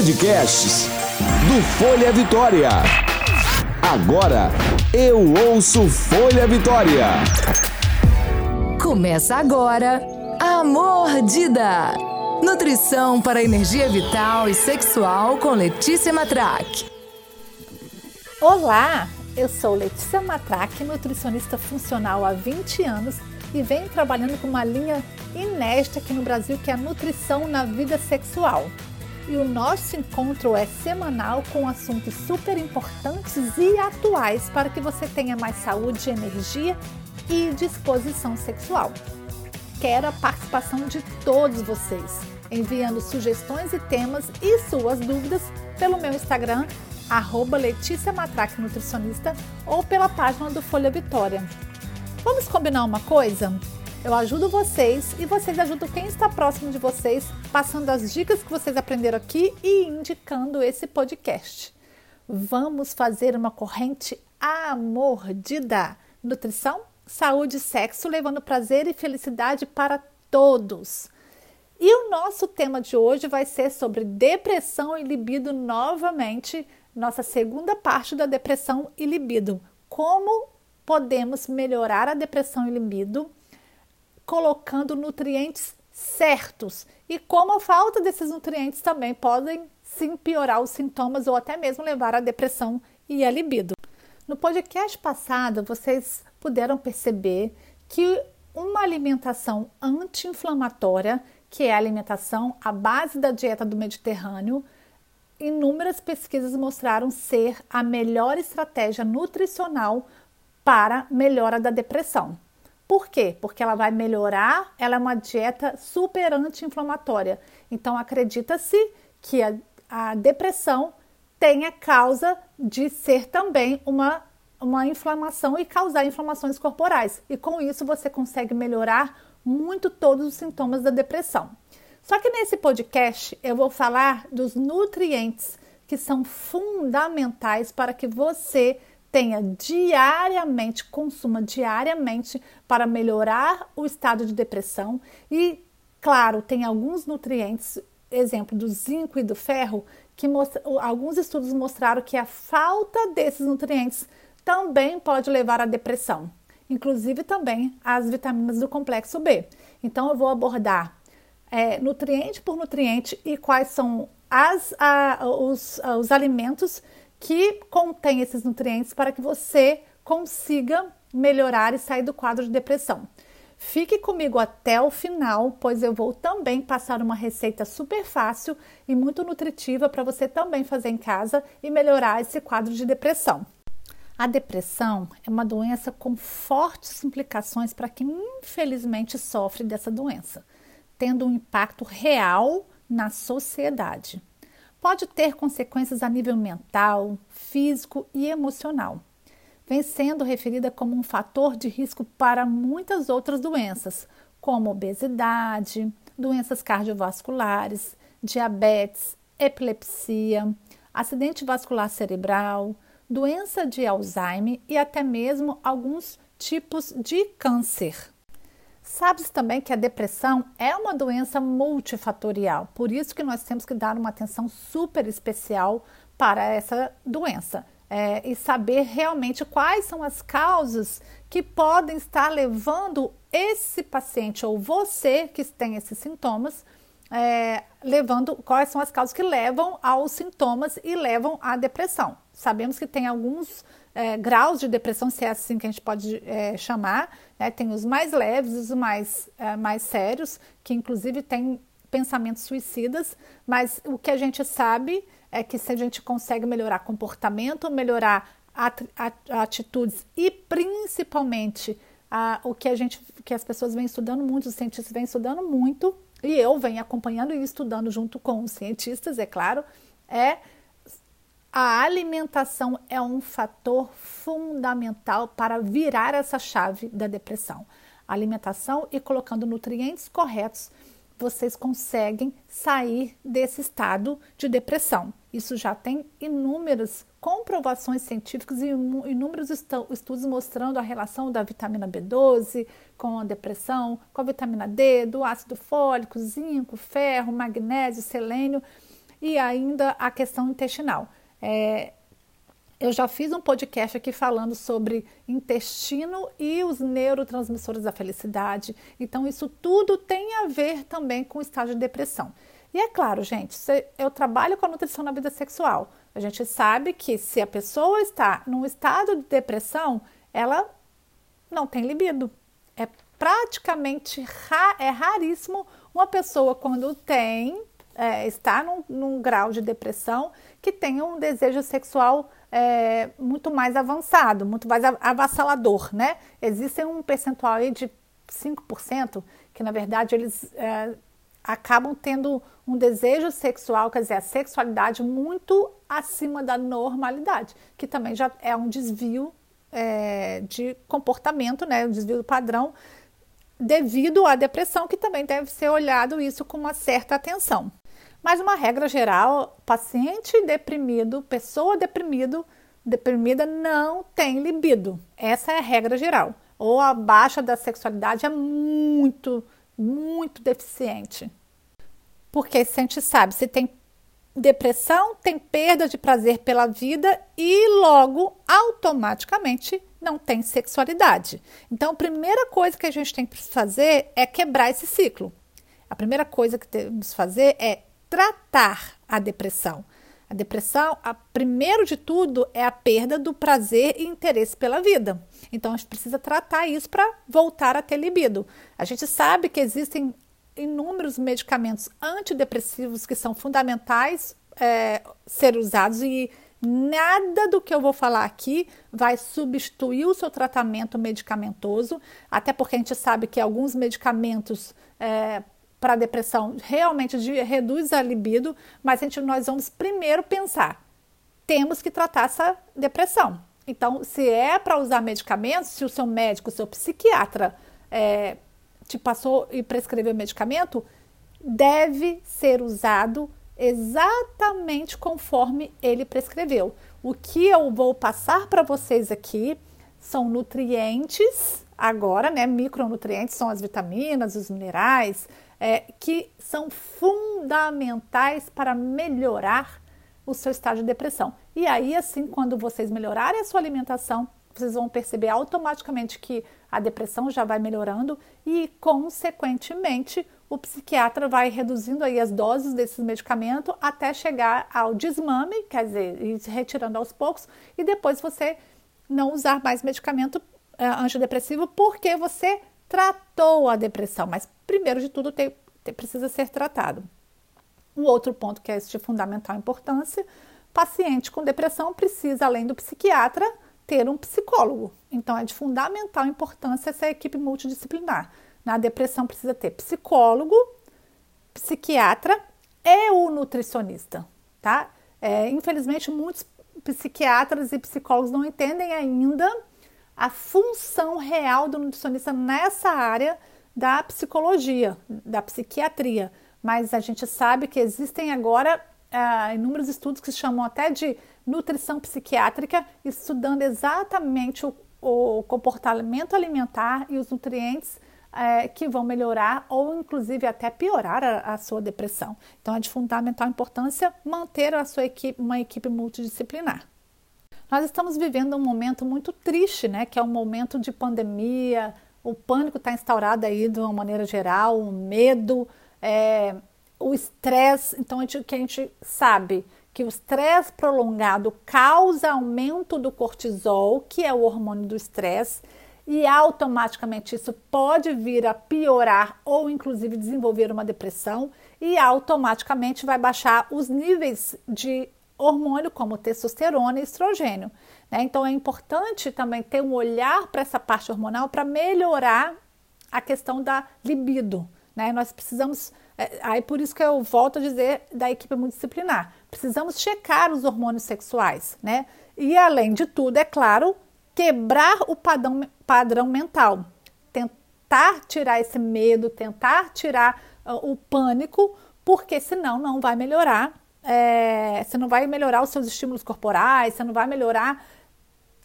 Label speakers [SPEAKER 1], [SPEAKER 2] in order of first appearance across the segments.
[SPEAKER 1] Podcasts do Folha Vitória. Agora eu ouço Folha Vitória.
[SPEAKER 2] Começa agora a Mordida. Nutrição para energia vital e sexual com Letícia Matrac.
[SPEAKER 3] Olá, eu sou Letícia Matrac, nutricionista funcional há 20 anos e venho trabalhando com uma linha inédita aqui no Brasil que é a nutrição na vida sexual. E o nosso encontro é semanal com assuntos super importantes e atuais para que você tenha mais saúde, energia e disposição sexual. Quero a participação de todos vocês, enviando sugestões e temas e suas dúvidas pelo meu Instagram, arroba Letícia Matraque Nutricionista, ou pela página do Folha Vitória. Vamos combinar uma coisa? Eu ajudo vocês e vocês ajudam quem está próximo de vocês, passando as dicas que vocês aprenderam aqui e indicando esse podcast. Vamos fazer uma corrente amordida. Nutrição, saúde e sexo, levando prazer e felicidade para todos. E o nosso tema de hoje vai ser sobre depressão e libido novamente, nossa segunda parte da depressão e libido. Como podemos melhorar a depressão e libido colocando nutrientes certos e como a falta desses nutrientes também podem sim piorar os sintomas ou até mesmo levar à depressão e à libido. No podcast passado, vocês puderam perceber que uma alimentação anti-inflamatória, que é a alimentação à base da dieta do Mediterrâneo, inúmeras pesquisas mostraram ser a melhor estratégia nutricional para melhora da depressão. Por quê? Porque ela vai melhorar, ela é uma dieta super anti-inflamatória. Então, acredita-se que a, a depressão tenha causa de ser também uma, uma inflamação e causar inflamações corporais. E com isso você consegue melhorar muito todos os sintomas da depressão. Só que nesse podcast eu vou falar dos nutrientes que são fundamentais para que você tenha diariamente, consuma diariamente para melhorar o estado de depressão e, claro, tem alguns nutrientes, exemplo do zinco e do ferro, que mostra, alguns estudos mostraram que a falta desses nutrientes também pode levar à depressão, inclusive também as vitaminas do complexo B. Então, eu vou abordar é, nutriente por nutriente e quais são as, a, os, os alimentos que contém esses nutrientes para que você consiga melhorar e sair do quadro de depressão. Fique comigo até o final, pois eu vou também passar uma receita super fácil e muito nutritiva para você também fazer em casa e melhorar esse quadro de depressão. A depressão é uma doença com fortes implicações para quem infelizmente sofre dessa doença, tendo um impacto real na sociedade pode ter consequências a nível mental, físico e emocional, vem sendo referida como um fator de risco para muitas outras doenças, como obesidade, doenças cardiovasculares, diabetes, epilepsia, acidente vascular cerebral, doença de Alzheimer e até mesmo alguns tipos de câncer. Sabe-se também que a depressão é uma doença multifatorial, por isso que nós temos que dar uma atenção super especial para essa doença é, e saber realmente quais são as causas que podem estar levando esse paciente ou você que tem esses sintomas, é, levando quais são as causas que levam aos sintomas e levam à depressão. Sabemos que tem alguns é, graus de depressão, se é assim que a gente pode é, chamar, né? tem os mais leves, os mais, é, mais sérios, que inclusive têm pensamentos suicidas, mas o que a gente sabe é que se a gente consegue melhorar comportamento, melhorar atitudes e principalmente a, o que a gente, que as pessoas vêm estudando muito, os cientistas vêm estudando muito, e eu venho acompanhando e estudando junto com os cientistas, é claro, é a alimentação é um fator fundamental para virar essa chave da depressão. Alimentação e colocando nutrientes corretos, vocês conseguem sair desse estado de depressão. Isso já tem inúmeras comprovações científicas e inúmeros estudos mostrando a relação da vitamina B12 com a depressão, com a vitamina D, do ácido fólico, zinco, ferro, magnésio, selênio e ainda a questão intestinal. É, eu já fiz um podcast aqui falando sobre intestino e os neurotransmissores da felicidade. Então, isso tudo tem a ver também com o estágio de depressão. E é claro, gente, eu trabalho com a nutrição na vida sexual. A gente sabe que se a pessoa está num estado de depressão, ela não tem libido. É praticamente ra é raríssimo uma pessoa quando tem é, está num, num, grau de depressão que tenha um desejo sexual é, muito mais avançado, muito mais avassalador, né? Existe um percentual aí de 5% que na verdade eles é, acabam tendo um desejo sexual, quer dizer, a sexualidade muito acima da normalidade, que também já é um desvio é, de comportamento, né, um desvio do padrão, devido à depressão, que também deve ser olhado isso com uma certa atenção. Mas uma regra geral, paciente deprimido, pessoa deprimido, deprimida não tem libido. Essa é a regra geral. Ou a baixa da sexualidade é muito, muito deficiente. Porque a gente sabe, se tem depressão, tem perda de prazer pela vida e logo automaticamente não tem sexualidade. Então, a primeira coisa que a gente tem que fazer é quebrar esse ciclo. A primeira coisa que temos que fazer é tratar a depressão. A depressão, a, primeiro de tudo, é a perda do prazer e interesse pela vida. Então, a gente precisa tratar isso para voltar a ter libido. A gente sabe que existem inúmeros medicamentos antidepressivos que são fundamentais é, ser usados e nada do que eu vou falar aqui vai substituir o seu tratamento medicamentoso, até porque a gente sabe que alguns medicamentos é, para depressão realmente reduz a libido, mas a gente, nós vamos primeiro pensar, temos que tratar essa depressão. Então, se é para usar medicamentos, se o seu médico, o seu psiquiatra é, te passou e prescreveu medicamento, deve ser usado exatamente conforme ele prescreveu. O que eu vou passar para vocês aqui são nutrientes, agora, né? Micronutrientes são as vitaminas, os minerais, é, que são fundamentais para melhorar o seu estágio de depressão. E aí, assim, quando vocês melhorarem a sua alimentação, vocês vão perceber automaticamente que a depressão já vai melhorando e, consequentemente, o psiquiatra vai reduzindo aí as doses desses medicamentos até chegar ao desmame, quer dizer, ir retirando aos poucos, e depois você não usar mais medicamento é, antidepressivo porque você tratou a depressão, mas primeiro de tudo tem, tem, precisa ser tratado. Um outro ponto que é de fundamental importância, paciente com depressão precisa, além do psiquiatra, ter um psicólogo. Então, é de fundamental importância essa equipe multidisciplinar. Na depressão precisa ter psicólogo, psiquiatra e o nutricionista, tá? É, infelizmente, muitos psiquiatras e psicólogos não entendem ainda a função real do nutricionista nessa área da psicologia, da psiquiatria. Mas a gente sabe que existem agora uh, inúmeros estudos que chamam até de nutrição psiquiátrica, estudando exatamente o, o comportamento alimentar e os nutrientes é, que vão melhorar ou inclusive até piorar a, a, sua depressão. Então é de fundamental importância manter a sua equipe, uma equipe multidisciplinar. Nós estamos vivendo um momento muito triste, né? Que é um momento de pandemia, o pânico está instaurado aí de uma maneira geral, o medo, é, o estresse. Então, a gente, que a gente sabe que o estresse prolongado causa aumento do cortisol, que é o hormônio do estresse, e automaticamente isso pode vir a piorar ou inclusive desenvolver uma depressão e automaticamente vai baixar os níveis de hormônio como testosterona e estrogênio. Né? Então é importante também ter um olhar para essa parte hormonal para melhorar a questão da libido. Né? Nós precisamos, é, aí por isso que eu volto a dizer da equipe multidisciplinar, precisamos checar os hormônios sexuais, né? E além de tudo, é claro, quebrar o padrão, padrão mental, tentar tirar esse medo, tentar tirar uh, o pânico, porque senão não vai melhorar, é, você não vai melhorar os seus estímulos corporais, você não vai melhorar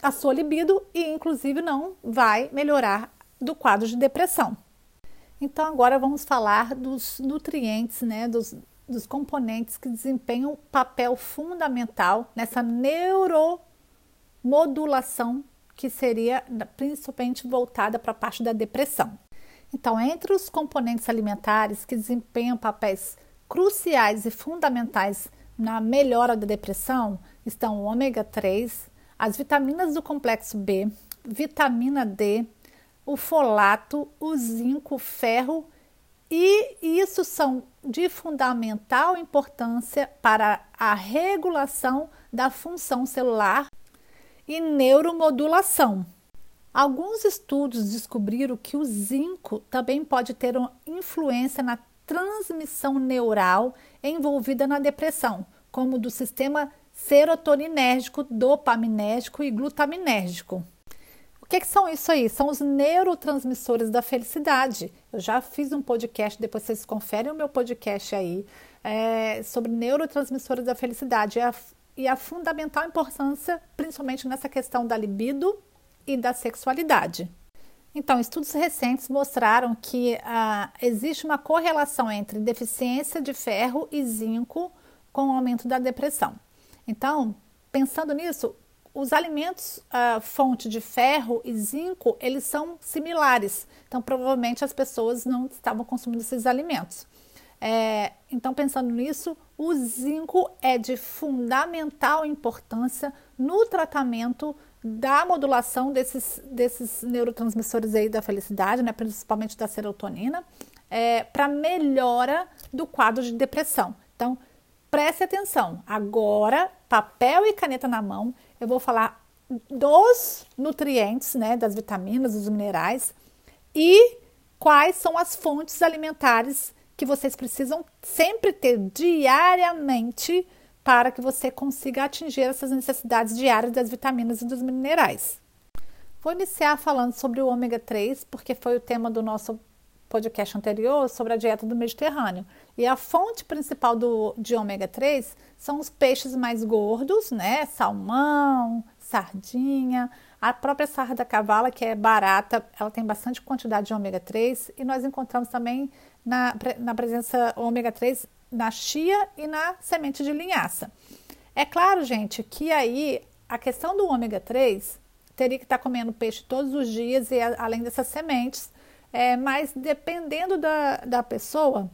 [SPEAKER 3] a sua libido e, inclusive, não vai melhorar do quadro de depressão. Então, agora vamos falar dos nutrientes, né, dos dos componentes que desempenham papel fundamental nessa neuromodulação que seria principalmente voltada para a parte da depressão. Então, entre os componentes alimentares que desempenham papéis cruciais e fundamentais na melhora da depressão estão o ômega 3, as vitaminas do complexo B, vitamina D, o folato, o zinco, o ferro e isso são de fundamental importância para a regulação da função celular e neuromodulação. Alguns estudos descobriram que o zinco também pode ter uma influência na transmissão neural envolvida na depressão, como do sistema serotoninérgico, dopaminérgico e glutaminérgico. O que, que, são isso aí? São os neurotransmissores da felicidade. Eu já fiz um podcast, depois vocês conferem o meu podcast aí, é, sobre neurotransmissores da felicidade e a, e a fundamental importância, principalmente nessa questão da libido e da sexualidade. Então, estudos recentes mostraram que ah, existe uma correlação entre deficiência de ferro e zinco com o aumento da depressão. Então, pensando nisso, os alimentos uh, fonte de ferro e zinco, eles são similares. Então, provavelmente as pessoas não estavam consumindo esses alimentos. É, então, pensando nisso, o zinco é de fundamental importância no tratamento da modulação desses, desses neurotransmissores aí da felicidade, né, principalmente da serotonina, é, para melhora do quadro de depressão. Então, preste atenção. Agora, papel e caneta na mão, eu vou falar dos nutrientes, né, das vitaminas, dos minerais e quais são as fontes alimentares que vocês precisam sempre ter diariamente para que você consiga atingir essas necessidades diárias das vitaminas e dos minerais. Vou iniciar falando sobre o ômega 3, porque foi o tema do nosso podcast anterior sobre a dieta do Mediterrâneo. E a fonte principal do, de ômega 3 são os peixes mais gordos, né? Salmão, sardinha, a própria sarda cavala, que é barata, ela tem bastante quantidade de ômega 3 e nós encontramos também na, na presença ômega 3 na chia e na semente de linhaça. É claro, gente, que aí a questão do ômega 3 teria que estar comendo peixe todos os dias e além dessas sementes, é, mas dependendo da, da pessoa,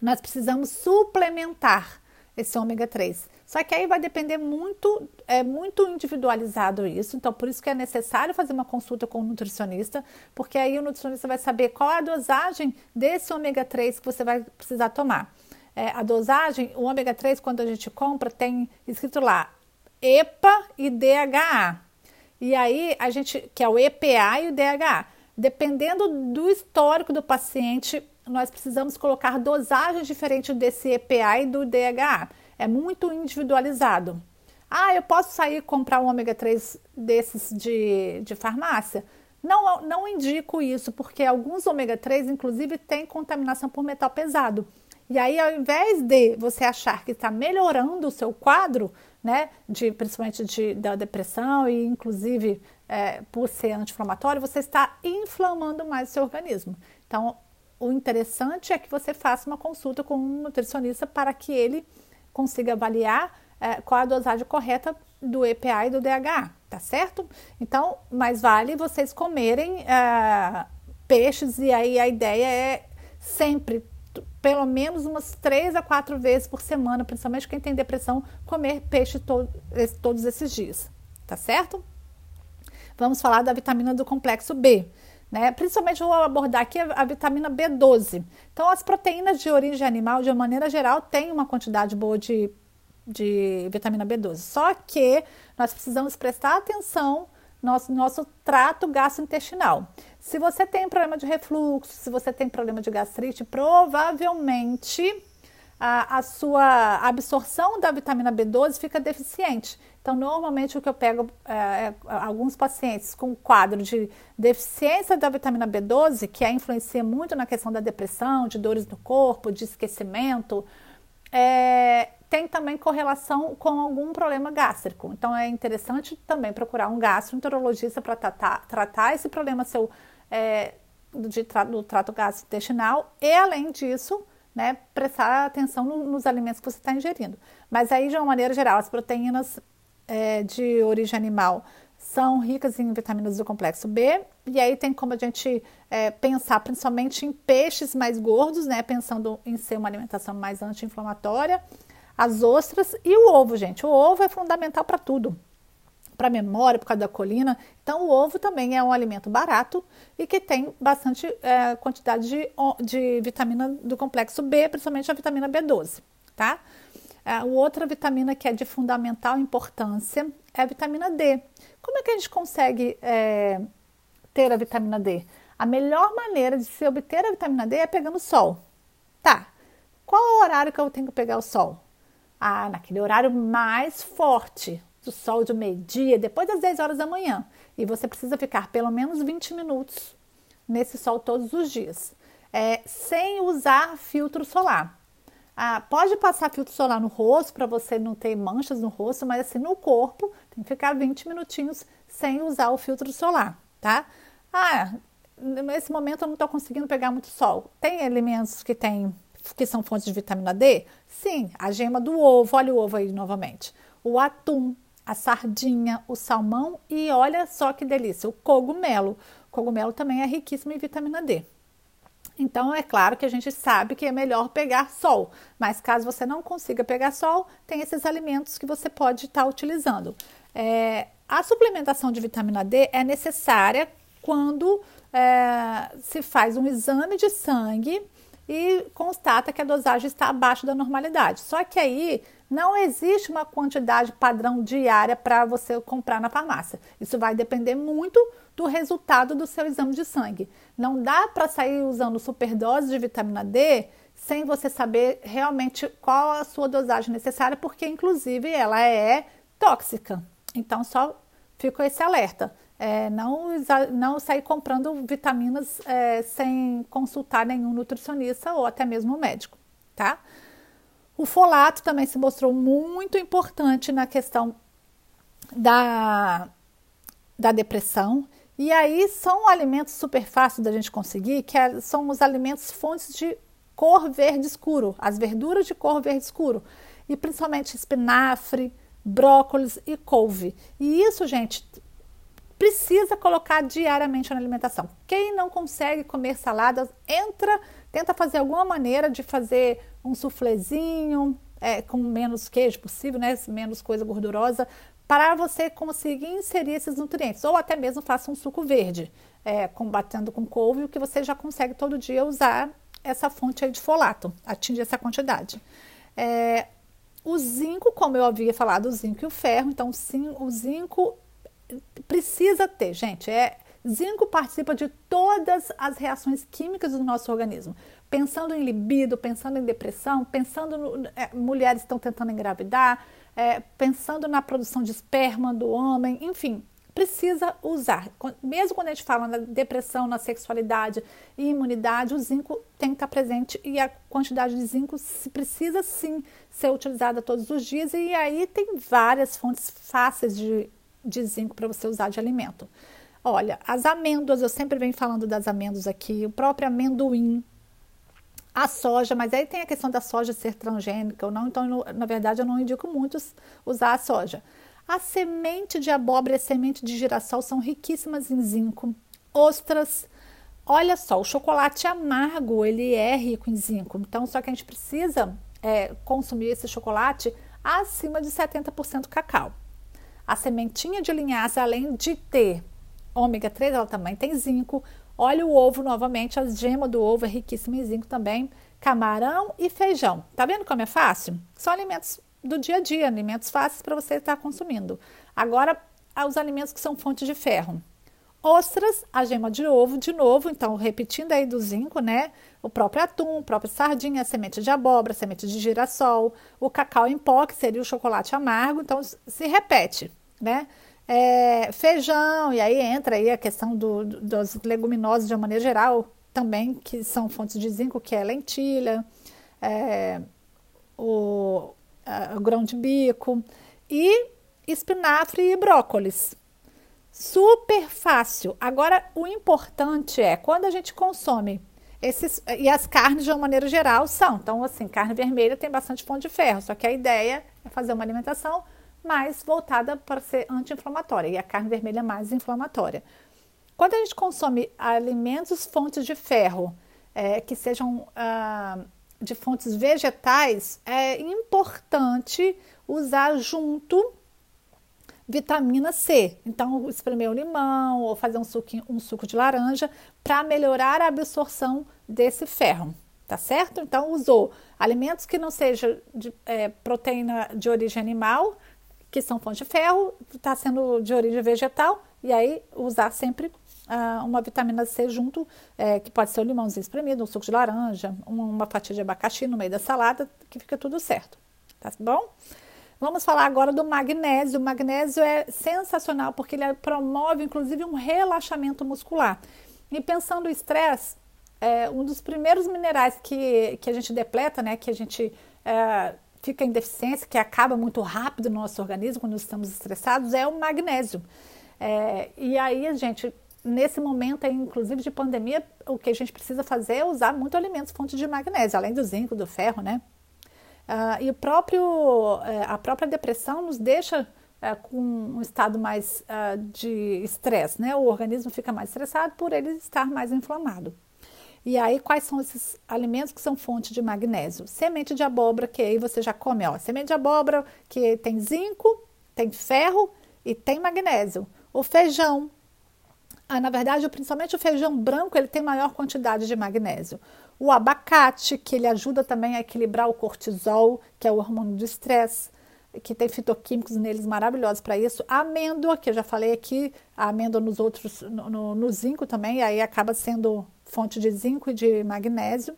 [SPEAKER 3] nós precisamos suplementar esse ômega 3. Só que aí vai depender muito, é muito individualizado isso, então por isso que é necessário fazer uma consulta com o nutricionista, porque aí o nutricionista vai saber qual a dosagem desse ômega 3 que você vai precisar tomar. É, a dosagem, o ômega 3, quando a gente compra, tem escrito lá EPA e DHA. E aí a gente, que é o EPA e o DHA. Dependendo do histórico do paciente, nós precisamos colocar dosagens diferentes desse EPA e do DHA. É muito individualizado. Ah, eu posso sair e comprar um ômega 3 desses de, de farmácia? Não, não indico isso, porque alguns ômega 3, inclusive, têm contaminação por metal pesado. E aí, ao invés de você achar que está melhorando o seu quadro, né, de, principalmente de, da depressão e inclusive é, por ser anti-inflamatório, você está inflamando mais o seu organismo. Então, o interessante é que você faça uma consulta com um nutricionista para que ele consiga avaliar é, qual a dosagem correta do EPA e do DHA, tá certo? Então, mais vale vocês comerem é, peixes e aí a ideia é sempre, pelo menos umas três a quatro vezes por semana, principalmente quem tem depressão, comer peixe to todos esses dias, tá certo? Vamos falar da vitamina do complexo B. Né? Principalmente vou abordar aqui a, a, vitamina B12. Então, as proteínas de origem animal, de uma maneira geral, têm uma quantidade boa de, de vitamina B12. Só que nós precisamos prestar atenção no nosso, nosso trato gastrointestinal. Se você tem problema de refluxo, se você tem problema de gastrite, provavelmente a, a sua absorção da vitamina B12 fica deficiente. Então, normalmente o que eu pego é, é, alguns pacientes com quadro de deficiência da vitamina B12, que a influencia muito na questão da depressão, de dores no corpo, de esquecimento, é, tem também correlação com algum problema gástrico. Então, é interessante também procurar um gastroenterologista para tratar, tratar esse problema seu é, de, do trato gastrointestinal e, além disso, né, prestar atenção no, nos alimentos que você está ingerindo. Mas aí, de uma maneira geral, as proteínas é, de origem animal são ricas em vitaminas do complexo B, e aí tem como a gente é, pensar principalmente em peixes mais gordos, né, pensando em ser uma alimentação mais anti-inflamatória, as ostras e o ovo, gente. O ovo é fundamental para tudo para memória, por causa da colina. Então, o ovo também é um alimento barato e que tem bastante é, quantidade de, de vitamina do complexo B, principalmente a vitamina B12, tá? A outra vitamina que é de fundamental importância é a vitamina D. Como é que a gente consegue é, ter a vitamina D? A melhor maneira de se obter a vitamina D é pegando sol. Tá. Qual é o horário que eu tenho que pegar o sol? Ah, naquele horário mais forte, do sol de meio-dia, depois das 10 horas da manhã. E você precisa ficar pelo menos 20 minutos nesse sol todos os dias, é, sem usar filtro solar. Ah, pode passar filtro solar no rosto para você não ter manchas no rosto, mas assim no corpo tem que ficar 20 minutinhos sem usar o filtro solar, tá? Ah, nesse momento eu não estou conseguindo pegar muito sol. Tem alimentos que tem que são fontes de vitamina D? Sim, a gema do ovo, olha o ovo aí novamente. O atum, a sardinha, o salmão e olha só que delícia, o cogumelo. O cogumelo também é riquíssimo em vitamina D. Então, é claro que a gente sabe que é melhor pegar sol, mas caso você não consiga pegar sol, tem esses alimentos que você pode estar tá utilizando. É, a suplementação de vitamina D é necessária quando é, se faz um exame de sangue e constata que a dosagem está abaixo da normalidade. Só que aí não existe uma quantidade padrão diária para você comprar na farmácia. Isso vai depender muito do resultado do seu exame de sangue. Não dá para sair usando superdose de vitamina D sem você saber realmente qual a sua dosagem necessária, porque inclusive ela é tóxica. Então só fica esse alerta. É, não, não sair comprando vitaminas é, sem consultar nenhum nutricionista ou até mesmo médico, tá? O folato também se mostrou muito importante na questão da, da depressão. E aí são alimentos super fáceis da gente conseguir, que é, são os alimentos fontes de cor verde escuro, as verduras de cor verde escuro, e principalmente espinafre, brócolis e couve. E isso, gente, precisa colocar diariamente na alimentação. Quem não consegue comer saladas, entra, tenta fazer alguma maneira de fazer um suflezinho é, com menos queijo possível, né, menos coisa gordurosa, para você conseguir inserir esses nutrientes. Ou até mesmo faça um suco verde, é, combatendo com couve, o que você já consegue todo dia usar essa fonte aí de folato, atingir essa quantidade. É, o zinco, como eu havia falado, o zinco e o ferro, então sim, o zinco precisa ter, gente. É, zinco participa de todas as reações químicas do nosso organismo. Pensando em libido, pensando em depressão, pensando no, é, mulheres estão tentando engravidar, é, pensando na produção de esperma do homem, enfim, precisa usar. Mesmo quando a gente fala na depressão, na sexualidade e imunidade, o zinco tem que estar presente e a quantidade de zinco precisa sim ser utilizada todos os dias. E aí tem várias fontes fáceis de de zinco para você usar de alimento. Olha, as amêndoas, eu sempre venho falando das amêndoas aqui, o próprio amendoim, a soja, mas aí tem a questão da soja ser transgênica ou não, então, na verdade, eu não indico muitos usar a soja. A semente de abóbora e a semente de girassol são riquíssimas em zinco. Ostras, olha só, o chocolate amargo, ele é rico em zinco, então só que a gente precisa é, consumir esse chocolate acima de 70% cacau. A sementinha de linhaça, além de ter ômega 3, ela também tem zinco. Olha o ovo novamente, a gema do ovo é riquíssima em zinco também. Camarão e feijão. Tá vendo como é fácil? São alimentos do dia a dia, alimentos fáceis para você estar consumindo. Agora, os alimentos que são fontes de ferro. Ostras, a gema de ovo, de novo, então repetindo aí do zinco, né? O próprio atum, o próprio sardinha, a semente de abóbora, a semente de girassol, o cacau em pó, que seria o chocolate amargo, então se repete né? É, feijão, e aí entra aí a questão do, do, dos leguminosos de uma maneira geral, também, que são fontes de zinco, que é lentilha, é, o, a, o grão de bico, e espinafre e brócolis. Super fácil. Agora, o importante é, quando a gente consome Esses, e as carnes, de uma maneira geral, são. Então, assim, carne vermelha tem bastante fonte de ferro, só que a ideia é fazer uma alimentação mais voltada para ser anti-inflamatória, e a carne vermelha é mais inflamatória. Quando a gente consome alimentos fontes de ferro, é, que sejam ah, de fontes vegetais, é importante usar junto vitamina C. Então, espremer o limão ou fazer um, suquinho, um suco de laranja para melhorar a absorção desse ferro, tá certo? Então, usou alimentos que não sejam de é, proteína de origem animal, que são fonte de ferro, está sendo de origem vegetal, e aí usar sempre ah, uma vitamina C junto, é, que pode ser o limãozinho espremido, um suco de laranja, uma, fatia de abacaxi no meio da salada, que fica tudo certo, tá bom? Vamos falar agora do magnésio. O magnésio é sensacional porque ele promove, inclusive, um relaxamento muscular. E pensando o estresse, é um dos primeiros minerais que, que a gente depleta, né, que a gente é, fica em deficiência, que acaba muito rápido no nosso organismo quando estamos estressados, é o magnésio. É, e aí, gente, nesse momento, inclusive de pandemia, o que a gente precisa fazer é usar muito alimentos fontes de magnésio, além do zinco, do ferro, né? Uh, e o próprio, uh, a própria depressão nos deixa uh, com um estado mais ah, de estresse, né? O organismo fica mais estressado por ele estar mais inflamado. E aí, quais são esses alimentos que são fonte de magnésio? Semente de abóbora, que aí você já come, ó. Semente de abóbora, que tem zinco, tem ferro e tem magnésio. O feijão. Ah, na verdade, principalmente o feijão branco, ele tem maior quantidade de magnésio. O abacate, que ele ajuda também a equilibrar o cortisol, que é o hormônio do estresse, que tem fitoquímicos neles maravilhosos para isso. A amêndoa, que eu já falei aqui, a amêndoa nos outros, no, no, no zinco também, aí acaba sendo fonte de zinco e de magnésio.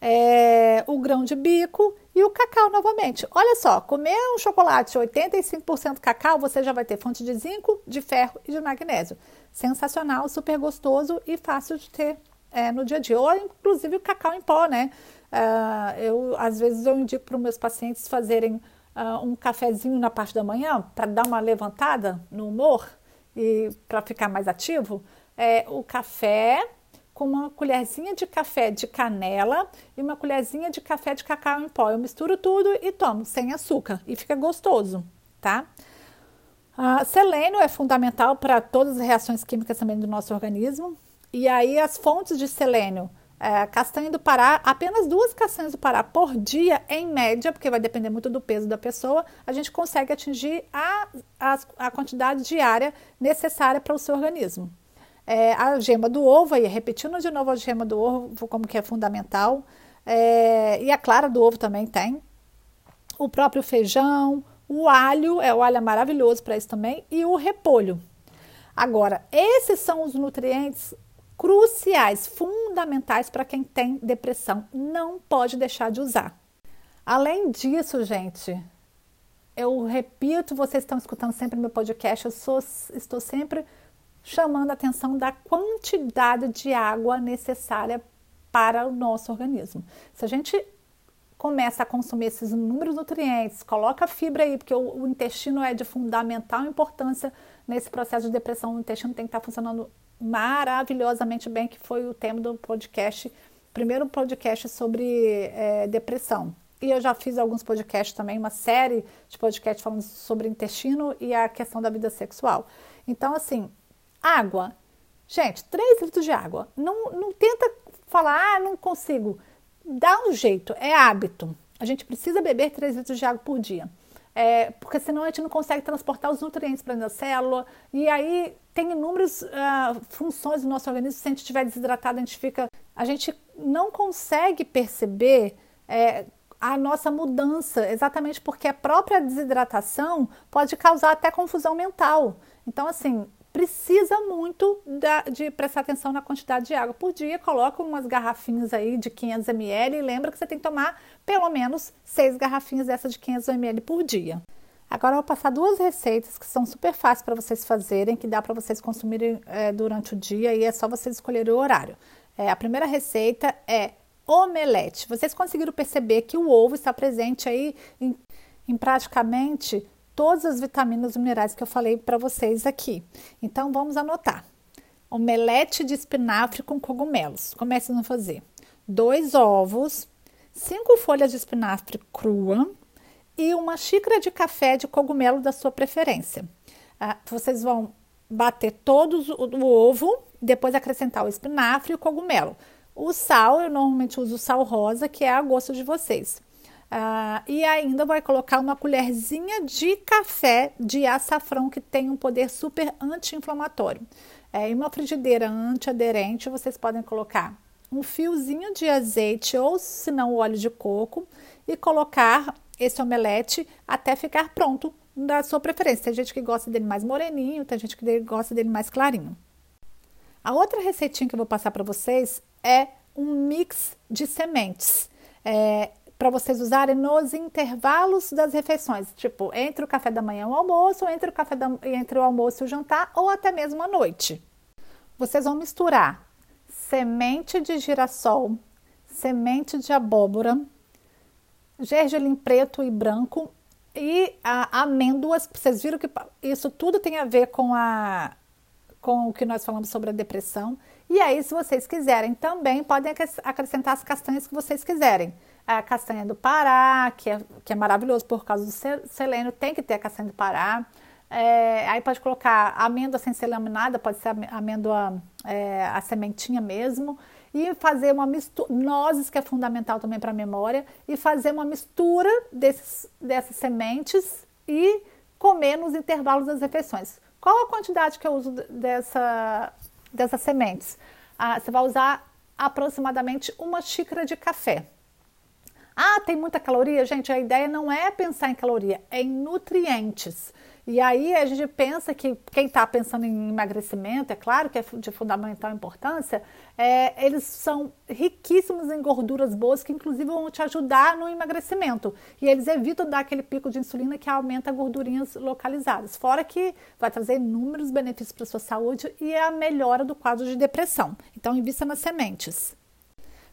[SPEAKER 3] É, o grão de bico e o cacau novamente. Olha só, comer um chocolate 85% cacau, você já vai ter fonte de zinco, de ferro e de magnésio. Sensacional, super gostoso e fácil de ter é, no dia a dia, ou inclusive o cacau em pó, né? Uh, eu, às vezes eu indico para os meus pacientes fazerem uh, um cafezinho na parte da manhã para dar uma levantada no humor e para ficar mais ativo. É, o café com uma colherzinha de café de canela e uma colherzinha de café de cacau em pó. Eu misturo tudo e tomo sem açúcar e fica gostoso, tá? Uh, selênio é fundamental para todas as reações químicas também do nosso organismo. E aí as fontes de selênio, é, castanha do Pará, apenas duas castanhas do Pará por dia, em média, porque vai depender muito do peso da pessoa, a gente consegue atingir a, a, a quantidade diária necessária para o seu organismo. É, a gema do ovo, aí repetindo de novo a gema do ovo, como que é fundamental. É, e a clara do ovo também tem. O próprio feijão, o alho, é o alho é maravilhoso para isso também, e o repolho. Agora, esses são os nutrientes cruciais, fundamentais para quem tem depressão. Não pode deixar de usar. Além disso, gente, eu repito, vocês estão escutando sempre meu podcast, eu sou, estou sempre chamando a atenção da quantidade de água necessária para o nosso organismo. Se a gente começa a consumir esses inúmeros nutrientes, coloca fibra aí, porque o, o intestino é de fundamental importância nesse processo de depressão. O intestino tem que estar funcionando maravilhosamente bem, que foi o tema do podcast, primeiro podcast sobre é, depressão. E eu já fiz alguns podcasts também, uma série de podcasts falando sobre intestino e a questão da vida sexual. Então, assim, água. Gente, 3 litros de água. Não, não tenta falar, ah, não consigo. Dá um jeito, é hábito. A gente precisa beber 3 litros de água por dia é, porque senão a gente não consegue transportar os nutrientes para da célula. E aí tem inúmeras uh, funções do nosso organismo. Se a gente estiver desidratado, a gente fica. A gente não consegue perceber é, a nossa mudança, exatamente porque a própria desidratação pode causar até confusão mental. Então, assim, precisa muito da, de prestar atenção na quantidade de água por dia. Coloca umas garrafinhas aí de 500 ml e lembra que você tem que tomar pelo menos seis garrafinhas dessas de 500 ml por dia. Agora eu vou passar duas receitas que são super fáceis para vocês fazerem, que dá para vocês consumirem é, durante o dia e é só vocês escolherem o horário. É, a primeira receita é omelete. Vocês conseguiram perceber que o ovo está presente aí em, em praticamente todas as vitaminas e minerais que eu falei para vocês aqui. Então vamos anotar. omelete de espinafre com cogumelos. Comece a fazer dois ovos, cinco folhas de espinafre crua e uma xícara de café de cogumelo da sua preferência. Ah, vocês vão bater todos o, o ovo, depois acrescentar o espinafre e o cogumelo. O sal, eu normalmente uso sal rosa, que é a gosto de vocês. Ah, e ainda vai colocar uma colherzinha de café de açafrão, que tem um poder super anti-inflamatório. É, em uma frigideira antiaderente, vocês podem colocar um fiozinho de azeite ou, se não, óleo de coco e colocar esse omelete até ficar pronto da sua preferência. Tem gente que gosta dele mais moreninho, tem gente que gosta dele mais clarinho. A outra receitinha que eu vou passar para vocês é um mix de sementes. É, para vocês usarem nos intervalos das refeições, tipo entre o café da manhã e o almoço, ou entre o café da, entre o almoço e o jantar, ou até mesmo à noite. Vocês vão misturar semente de girassol, semente de abóbora, gergelim preto e branco e a, amêndoas. Vocês viram que isso tudo tem a ver com, a, com o que nós falamos sobre a depressão. E aí, se vocês quiserem, também podem acrescentar as castanhas que vocês quiserem. A castanha do Pará, que é, que é maravilhoso por causa do selênio, tem que ter a castanha do Pará. É, aí pode colocar amêndoa sem ser laminada, pode ser amêndoa, é, a sementinha mesmo e fazer uma mistura, nozes, que é fundamental também para a memória, e fazer uma mistura desses, dessas sementes e comer nos intervalos das refeições. Qual a quantidade que eu uso dessa, dessas sementes? Ah, você vai usar aproximadamente uma xícara de café. Ah, tem muita caloria? Gente, a ideia não é pensar em caloria, é em nutrientes. E aí a gente pensa que quem está pensando em emagrecimento, é claro que é de fundamental importância, é, eles são riquíssimos em gorduras boas que inclusive vão te ajudar no emagrecimento. E eles evitam dar aquele pico de insulina que aumenta gordurinhas localizadas. Fora que vai trazer inúmeros benefícios para sua saúde e é a melhora do quadro de depressão. Então invista nas sementes.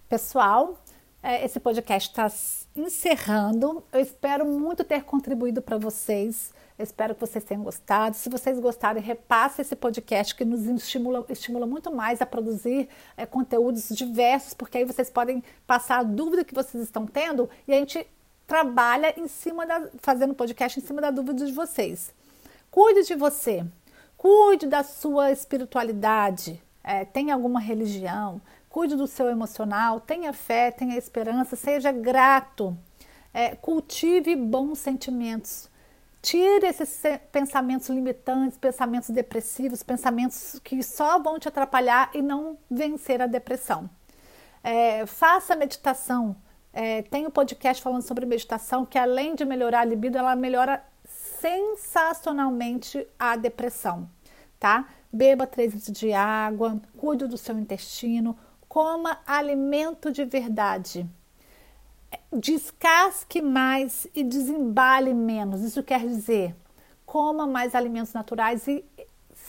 [SPEAKER 3] Pessoal, é, esse podcast está encerrando. Eu espero muito ter contribuído para vocês. Espero que vocês tenham gostado. Se vocês gostarem, repasse esse podcast que nos estimula, estimula muito mais a produzir é, conteúdos diversos, porque aí vocês podem passar a dúvida que vocês estão tendo e a gente trabalha em cima da, fazendo podcast em cima da dúvida de vocês. Cuide de você, cuide da sua espiritualidade, é, alguma religião, cuide do seu emocional, tenha fé, tenha esperança, seja grato, é, cultive bons sentimentos. Tire esses pensamentos limitantes, pensamentos depressivos, pensamentos que só vão te atrapalhar e não vencer a depressão. É, faça meditação. É, tem um podcast falando sobre meditação que, além de melhorar a libido, ela melhora sensacionalmente a depressão, tá? Beba 3 litros de água, cuide do seu intestino, coma alimento de verdade descasque mais e desembale menos. Isso quer dizer, coma mais alimentos naturais e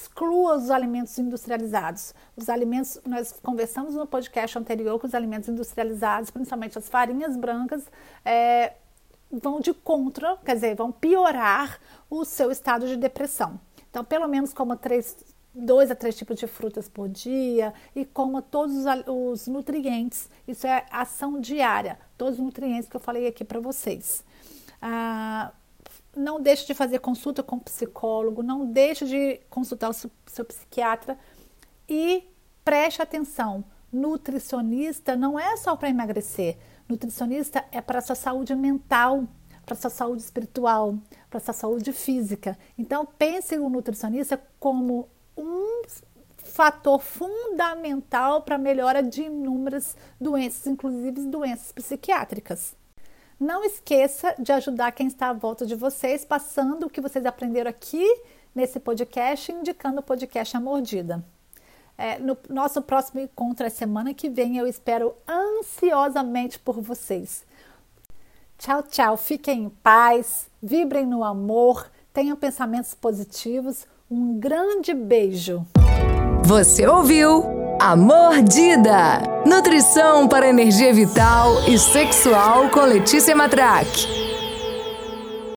[SPEAKER 3] exclua os alimentos industrializados. Os alimentos, nós conversamos no podcast anterior que os alimentos industrializados, principalmente as farinhas brancas, é, vão de contra, quer dizer, vão piorar o seu estado de depressão. Então, pelo menos coma três, dois a três tipos de frutas por dia e coma todos os, nutrientes. Isso é ação diária, todos os nutrientes que eu falei aqui para vocês. Ah, não deixe de fazer consulta com o psicólogo, não deixe de consultar o seu, seu psiquiatra e preste atenção. Nutricionista não é só para emagrecer, nutricionista é para sua saúde mental, para sua saúde espiritual, para sua saúde física. Então pense o nutricionista como um fator fundamental para a melhora de inúmeras doenças, inclusive doenças psiquiátricas. Não esqueça de ajudar quem está à volta de vocês, passando o que vocês aprenderam aqui nesse podcast, indicando o podcast A Mordida. É, no nosso próximo encontro é semana que vem, eu espero ansiosamente por vocês. Tchau, tchau. Fiquem em paz, vibrem no amor, tenham pensamentos positivos. Um grande beijo.
[SPEAKER 2] Você ouviu A Mordida. Nutrição para energia vital e sexual com Letícia Matraque.